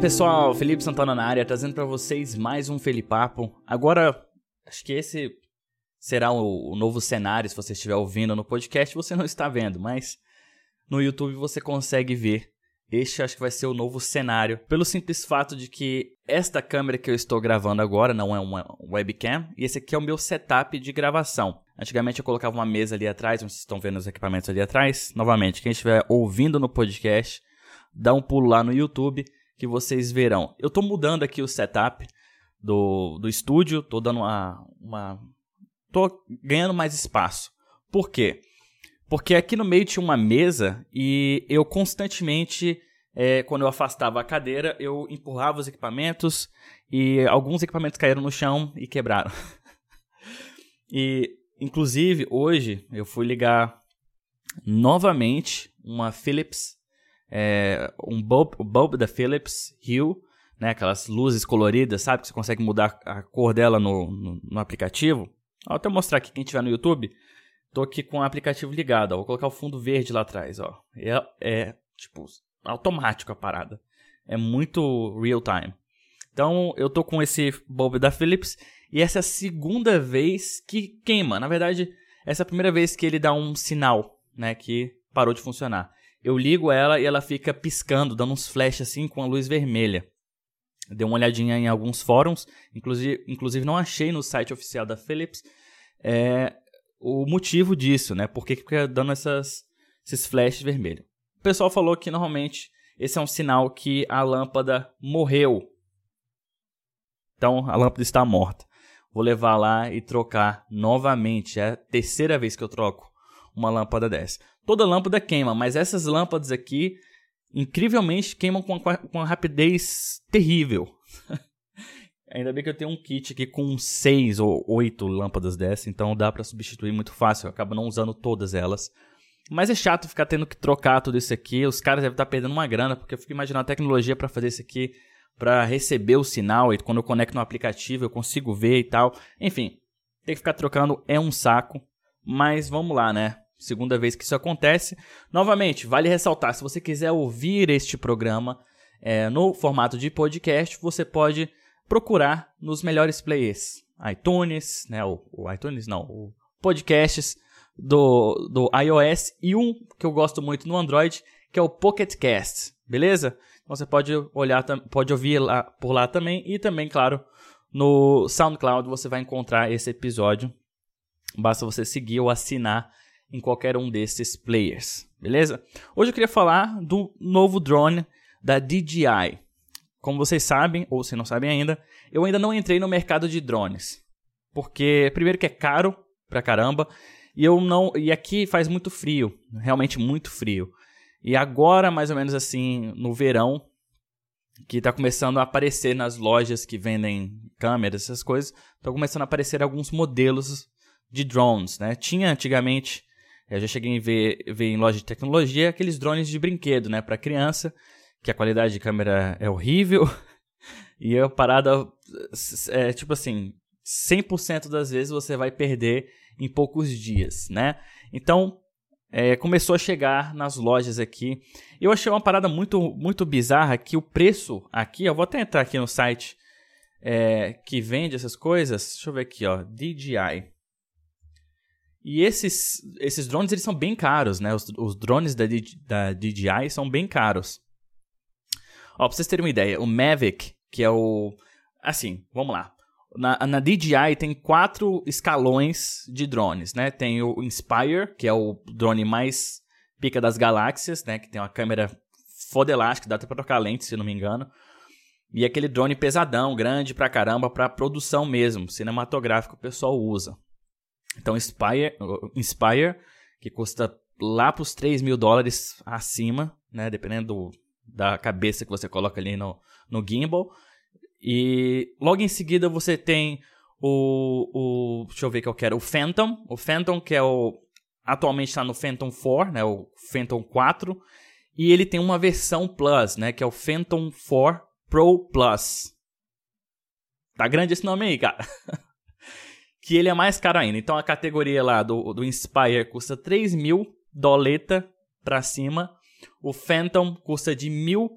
pessoal, Felipe Santana na área, trazendo para vocês mais um Felipapo. Agora, acho que esse será o, novo cenário, se você estiver ouvindo no podcast, você não está vendo, mas no YouTube você consegue ver. Este acho que vai ser o novo cenário, pelo simples fato de que esta câmera que eu estou gravando agora não é uma webcam, e esse aqui é o meu setup de gravação. Antigamente eu colocava uma mesa ali atrás, vocês estão vendo os equipamentos ali atrás. Novamente, quem estiver ouvindo no podcast, dá um pulo lá no YouTube que vocês verão. Eu estou mudando aqui o setup do, do estúdio, estou dando uma, uma. tô ganhando mais espaço. Por quê? Porque aqui no meio tinha uma mesa e eu constantemente, é, quando eu afastava a cadeira, eu empurrava os equipamentos e alguns equipamentos caíram no chão e quebraram. e, inclusive, hoje eu fui ligar novamente uma Philips é, um bulb, o bulb da Philips Hue, né, aquelas luzes coloridas, sabe? Que você consegue mudar a cor dela no, no, no aplicativo. Vou até mostrar aqui quem estiver no YouTube. Tô aqui com o aplicativo ligado, ó. Vou colocar o fundo verde lá atrás, ó. É, é tipo automático a parada. É muito real time. Então, eu tô com esse bulb da Philips e essa é a segunda vez que queima. Na verdade, essa é a primeira vez que ele dá um sinal, né, que parou de funcionar eu ligo ela e ela fica piscando, dando uns flashes assim com a luz vermelha. Dei uma olhadinha em alguns fóruns, inclusive, inclusive não achei no site oficial da Philips é, o motivo disso, né? Por que fica dando essas, esses flashes vermelhos. O pessoal falou que normalmente esse é um sinal que a lâmpada morreu. Então a lâmpada está morta. Vou levar lá e trocar novamente. É a terceira vez que eu troco uma lâmpada dessa. Toda lâmpada queima, mas essas lâmpadas aqui, incrivelmente, queimam com uma, com uma rapidez terrível. Ainda bem que eu tenho um kit aqui com seis ou oito lâmpadas dessa, então dá para substituir muito fácil. Eu acabo não usando todas elas. Mas é chato ficar tendo que trocar tudo isso aqui. Os caras devem estar perdendo uma grana, porque eu fico imaginando a tecnologia para fazer isso aqui, para receber o sinal e quando eu conecto no aplicativo eu consigo ver e tal. Enfim, ter que ficar trocando é um saco. Mas vamos lá, né? Segunda vez que isso acontece. Novamente, vale ressaltar: se você quiser ouvir este programa é, no formato de podcast, você pode procurar nos melhores players, iTunes, né? O, o iTunes não, o podcasts do, do iOS e um que eu gosto muito no Android, que é o Pocket Cast, beleza? Então você pode olhar, pode ouvir lá, por lá também e também, claro, no SoundCloud você vai encontrar esse episódio. Basta você seguir ou assinar em qualquer um desses players, beleza? Hoje eu queria falar do novo drone da DJI. Como vocês sabem, ou se não sabem ainda, eu ainda não entrei no mercado de drones. Porque, primeiro, que é caro pra caramba, e eu não. E aqui faz muito frio, realmente muito frio. E agora, mais ou menos assim, no verão, que está começando a aparecer nas lojas que vendem câmeras, essas coisas, estão começando a aparecer alguns modelos de drones, né? Tinha antigamente eu já cheguei a ver, ver em loja de tecnologia aqueles drones de brinquedo, né, para criança, que a qualidade de câmera é horrível. e a parada é tipo assim, 100% das vezes você vai perder em poucos dias, né? Então, é, começou a chegar nas lojas aqui. Eu achei uma parada muito, muito bizarra que o preço aqui, eu vou até entrar aqui no site é, que vende essas coisas. Deixa eu ver aqui, ó, DJI. E esses, esses drones eles são bem caros, né? Os, os drones da, da DJI são bem caros. Ó, pra vocês terem uma ideia, o Mavic, que é o. Assim, vamos lá. Na, na DJI tem quatro escalões de drones, né? Tem o Inspire, que é o drone mais pica das galáxias, né? Que tem uma câmera foda elástica, dá até pra trocar lente, se não me engano. E aquele drone pesadão, grande pra caramba, pra produção mesmo, cinematográfico o pessoal usa. Então, Inspire, Inspire que custa lá para os 3 mil dólares acima, né? Dependendo do, da cabeça que você coloca ali no, no gimbal. E logo em seguida você tem o, o. Deixa eu ver que eu quero. O Phantom. O Phantom, que é o. Atualmente está no Phantom 4, né? O Phantom 4. E ele tem uma versão Plus, né? Que é o Phantom 4 Pro Plus. Tá grande esse nome aí, cara. que ele é mais caro ainda. Então a categoria lá do, do Inspire custa 3 mil doleta pra cima. O Phantom custa de mil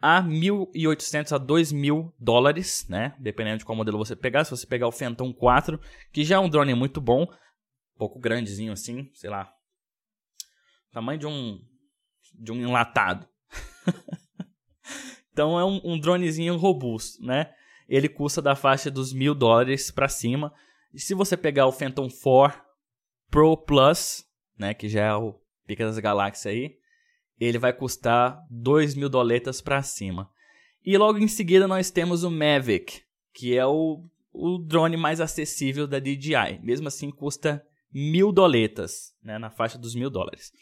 a 1.800 a 2.000 dólares, né? Dependendo de qual modelo você pegar. Se você pegar o Phantom 4, que já é um drone muito bom, um pouco grandezinho assim, sei lá, tamanho de um de um enlatado. então é um, um, dronezinho robusto, né? Ele custa da faixa dos mil dólares para cima. E se você pegar o Phantom 4 Pro Plus, né, que já é o pica das galáxias aí, ele vai custar 2 mil doletas para cima. E logo em seguida nós temos o Mavic, que é o, o drone mais acessível da DJI. Mesmo assim, custa mil doletas, né, na faixa dos mil dólares.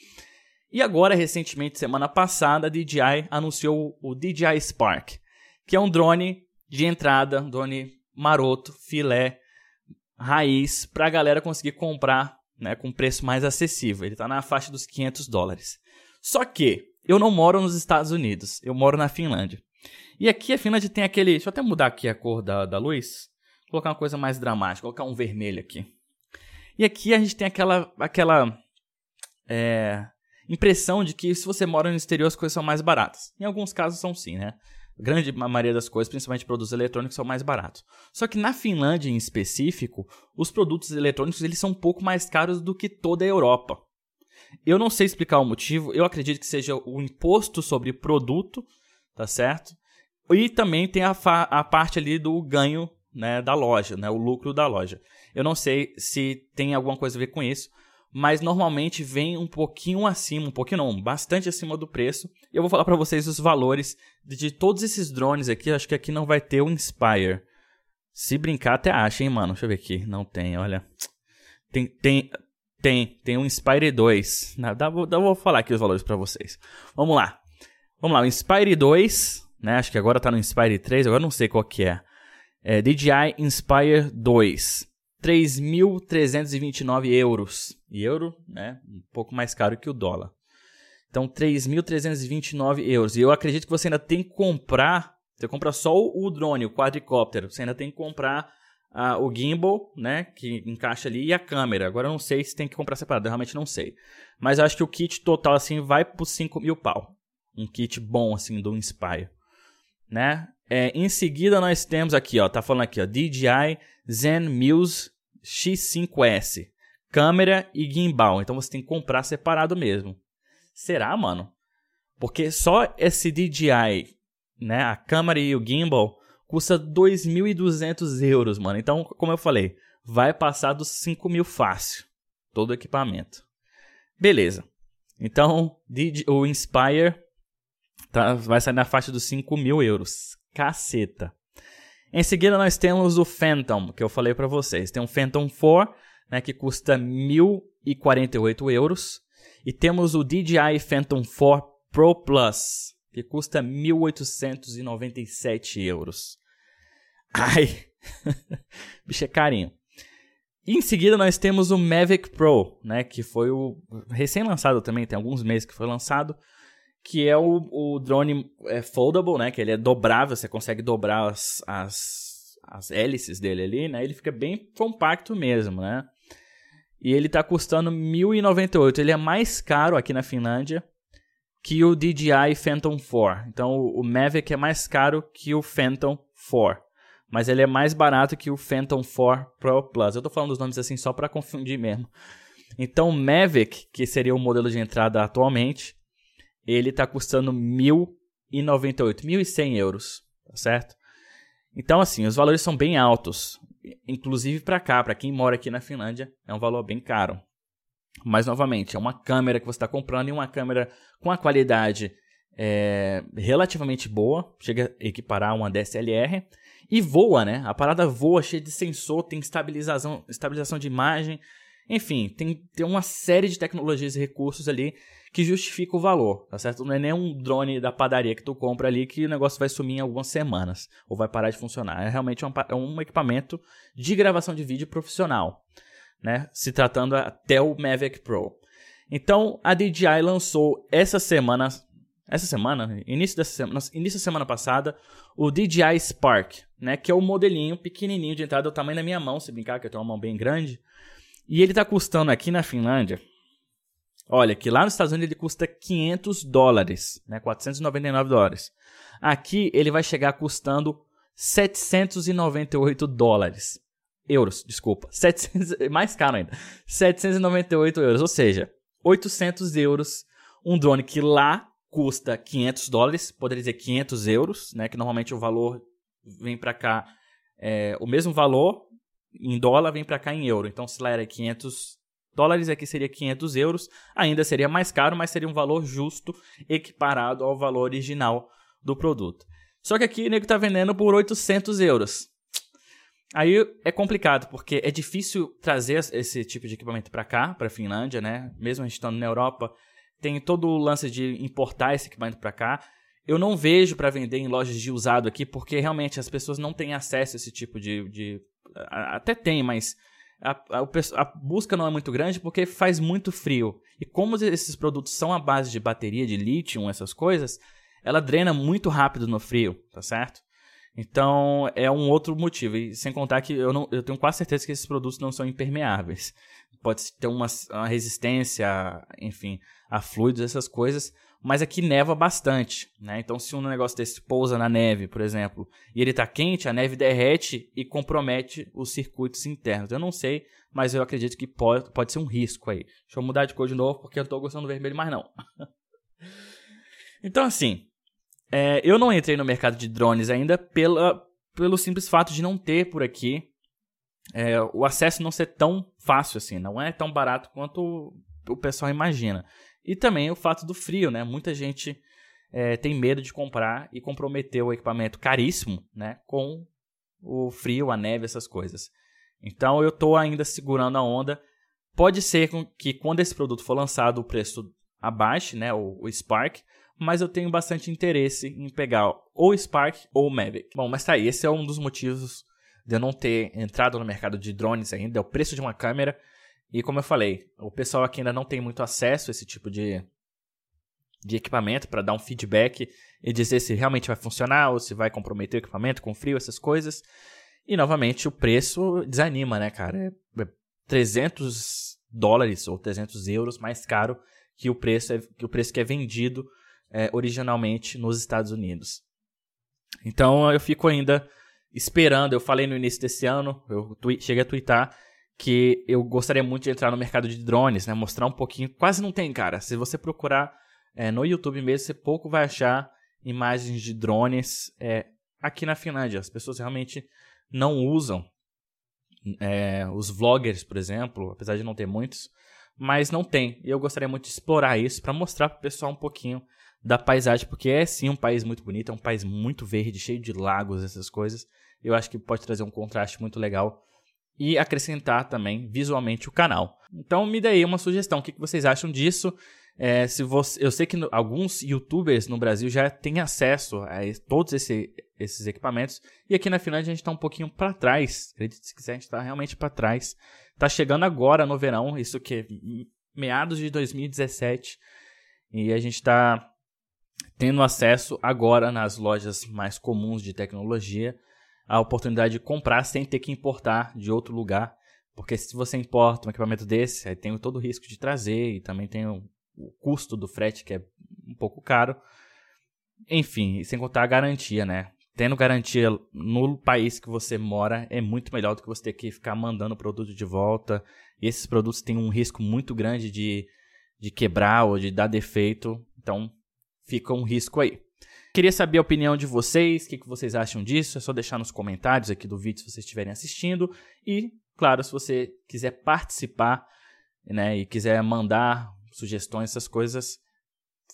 E agora, recentemente, semana passada, a DJI anunciou o DJI Spark, que é um drone de entrada, um drone maroto, filé, raiz, para a galera conseguir comprar né, com preço mais acessível. Ele está na faixa dos 500 dólares. Só que eu não moro nos Estados Unidos, eu moro na Finlândia. E aqui a Finlândia tem aquele. Deixa eu até mudar aqui a cor da, da luz. Colocar uma coisa mais dramática, colocar um vermelho aqui. E aqui a gente tem aquela. aquela é, impressão de que se você mora no exterior as coisas são mais baratas. Em alguns casos são sim, né? Grande maioria das coisas, principalmente produtos eletrônicos, são mais baratos. Só que na Finlândia em específico, os produtos eletrônicos eles são um pouco mais caros do que toda a Europa. Eu não sei explicar o motivo, eu acredito que seja o imposto sobre produto, tá certo? E também tem a, a parte ali do ganho né, da loja, né, o lucro da loja. Eu não sei se tem alguma coisa a ver com isso, mas normalmente vem um pouquinho acima, um pouquinho não, bastante acima do preço. E eu vou falar para vocês os valores de, todos esses drones aqui. Acho que aqui não vai ter o Inspire. Se brincar, até acha, hein, mano? Deixa eu ver aqui. Não tem, olha. Tem, tem, tem, tem um Inspire 2. Dá, dá, dá, vou falar aqui os valores para vocês. Vamos lá. Vamos lá, o Inspire 2, né? Acho que agora tá no Inspire 3, agora não sei qual que é. é DJI Inspire 2. 3.329 euros. E euro, né? Um pouco mais caro que o dólar. Então, 3.329 euros. E eu acredito que você ainda tem que comprar. Você compra só o drone, o quadricóptero. Você ainda tem que comprar o gimbal, né, que encaixa ali, e a câmera. Agora eu não sei se tem que comprar separado, eu realmente não sei. Mas eu acho que o kit total, assim, vai por 5 mil pau. Um kit bom, assim, do Inspire. Né? É, em seguida nós temos aqui, ó, tá falando aqui, ó, DJI Zen Muse X5S. Câmera e gimbal. Então você tem que comprar separado mesmo. Será, mano? Porque só esse DJI, né, a câmera e o gimbal custa 2.200 euros, mano. Então, como eu falei, vai passar dos 5 mil fácil. Todo o equipamento. Beleza. Então, o Inspire tá, vai sair na faixa dos 5 mil euros. Caceta. Em seguida, nós temos o Phantom, que eu falei para vocês. Tem um Phantom 4, né, que custa 1.048 euros. E temos o DJI Phantom 4 Pro Plus, que custa 1.897 euros. Ai, bicho é carinho. E em seguida nós temos o Mavic Pro, né, que foi o recém-lançado também, tem alguns meses que foi lançado, que é o, o drone é, foldable, né, que ele é dobrável, você consegue dobrar as, as, as hélices dele ali, né, ele fica bem compacto mesmo, né. E ele está custando 1.098, ele é mais caro aqui na Finlândia, que o DJI Phantom 4. Então o Mavic é mais caro que o Phantom 4. Mas ele é mais barato que o Phantom 4 Pro Plus. Eu estou falando os nomes assim só para confundir mesmo. Então o Mavic, que seria o modelo de entrada atualmente, ele está custando 1.098, 1.100 euros, tá certo? Então assim, os valores são bem altos, inclusive para cá, para quem mora aqui na Finlândia, é um valor bem caro. Mas, novamente, é uma câmera que você está comprando e uma câmera com a qualidade é, relativamente boa, chega a equiparar uma DSLR, e voa, né? A parada voa, cheia de sensor, tem estabilização, estabilização de imagem, enfim, tem, tem uma série de tecnologias e recursos ali que justifica o valor, tá certo? Não é nem um drone da padaria que tu compra ali que o negócio vai sumir em algumas semanas ou vai parar de funcionar. É realmente um, é um equipamento de gravação de vídeo profissional né? Se tratando até o Mavic Pro. Então a DJI lançou essa semana, essa semana, início dessa semana, início da semana passada, o DJI Spark, né? Que é o modelinho pequenininho de entrada do tamanho da minha mão, se brincar, que eu tenho uma mão bem grande. E ele está custando aqui na Finlândia Olha, que lá nos Estados Unidos ele custa 500 dólares, né? 499 dólares. Aqui ele vai chegar custando 798 dólares. Euros, desculpa. 700, mais caro ainda. 798 euros, ou seja, 800 euros. Um drone que lá custa 500 dólares, poderia dizer 500 euros, né? Que normalmente o valor vem para cá, é, o mesmo valor em dólar vem para cá em euro. Então, se lá era 500 dólares, aqui seria 500 euros. Ainda seria mais caro, mas seria um valor justo, equiparado ao valor original do produto. Só que aqui o nego tá vendendo por 800 euros. Aí é complicado, porque é difícil trazer esse tipo de equipamento para cá, para Finlândia, né? Mesmo a gente estando na Europa, tem todo o lance de importar esse equipamento para cá. Eu não vejo para vender em lojas de usado aqui, porque realmente as pessoas não têm acesso a esse tipo de. de até tem, mas a, a, a, busca não é muito grande porque faz muito frio. E como esses produtos são à base de bateria de lítio, essas coisas, ela drena muito rápido no frio, tá certo? Então é um outro motivo. E sem contar que eu, não, eu tenho quase certeza que esses produtos não são impermeáveis. Pode ter uma, uma resistência, enfim, a fluidos, essas coisas. Mas aqui neva bastante, né? Então, se um negócio desse pousa na neve, por exemplo, e ele está quente, a neve derrete e compromete os circuitos internos. Eu não sei, mas eu acredito que pode, pode ser um risco aí. Deixa eu mudar de cor de novo, porque eu estou gostando do vermelho mais não. então, assim, é, eu não entrei no mercado de drones ainda pela, pelo simples fato de não ter por aqui é, o acesso não ser tão fácil assim, não é tão barato quanto o pessoal imagina. E também o fato do frio, né? Muita gente é, tem medo de comprar e comprometer o equipamento caríssimo, né? Com o frio, a neve, essas coisas. Então eu estou ainda segurando a onda. Pode ser que quando esse produto for lançado o preço abaixe, né? O, o Spark, mas eu tenho bastante interesse em pegar ou Spark ou Mavic. Bom, mas tá aí, esse é um dos motivos de eu não ter entrado no mercado de drones ainda, é o preço de uma câmera. E como eu falei, o pessoal aqui ainda não tem muito acesso a esse tipo de, de equipamento para dar um feedback e dizer se realmente vai funcionar ou se vai comprometer o equipamento com frio, essas coisas. E novamente o preço desanima, né, cara? É 300 dólares ou 300 euros mais caro que o preço, é, que, o preço que é vendido é, originalmente nos Estados Unidos. Então eu fico ainda esperando. Eu falei no início desse ano, eu cheguei a twittar que eu gostaria muito de entrar no mercado de drones, né? Mostrar um pouquinho. Quase não tem, cara. Se você procurar é, no YouTube mesmo, você pouco vai achar imagens de drones é, aqui na Finlândia. As pessoas realmente não usam. É, os vloggers, por exemplo, apesar de não ter muitos, mas não tem. E eu gostaria muito de explorar isso para mostrar para o pessoal um pouquinho da paisagem, porque é sim um país muito bonito, é um país muito verde, cheio de lagos, essas coisas. Eu acho que pode trazer um contraste muito legal e acrescentar também visualmente o canal. Então me dê aí uma sugestão, o que vocês acham disso? É, se você, eu sei que no, alguns youtubers no Brasil já têm acesso a todos esse, esses equipamentos e aqui na Finlândia a gente está um pouquinho para trás. Acredite se quiser, a gente está realmente para trás. Está chegando agora no verão, isso que é meados de 2017 e a gente está tendo acesso agora nas lojas mais comuns de tecnologia a oportunidade de comprar sem ter que importar de outro lugar. Porque se você importa um equipamento desse, aí tem todo o risco de trazer e também tem o, o custo do frete que é um pouco caro. Enfim, sem contar a garantia, né? Tendo garantia no país que você mora é muito melhor do que você ter que ficar mandando o produto de volta. E esses produtos têm um risco muito grande de, de quebrar ou de dar defeito. Então, fica um risco aí. Queria saber a opinião de vocês, o que, que vocês acham disso. É só deixar nos comentários aqui do vídeo se vocês estiverem assistindo. E, claro, se você quiser participar né, e quiser mandar sugestões, essas coisas,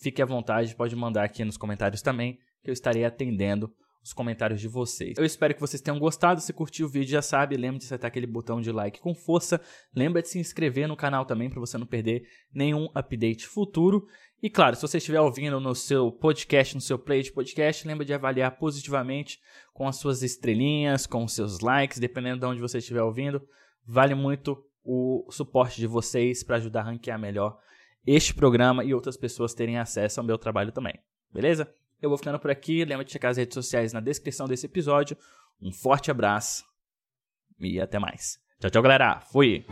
fique à vontade, pode mandar aqui nos comentários também, que eu estarei atendendo os comentários de vocês. Eu espero que vocês tenham gostado. Se curtiu o vídeo, já sabe, lembre de acertar aquele botão de like com força. Lembra de se inscrever no canal também para você não perder nenhum update futuro. E claro, se você estiver ouvindo no seu podcast, no seu play de podcast, lembra de avaliar positivamente com as suas estrelinhas, com os seus likes, dependendo de onde você estiver ouvindo. Vale muito o suporte de vocês para ajudar a ranquear melhor este programa e outras pessoas terem acesso ao meu trabalho também. Beleza? Eu vou ficando por aqui. Lembra de checar as redes sociais na descrição desse episódio. Um forte abraço e até mais. Tchau, tchau, galera. Fui!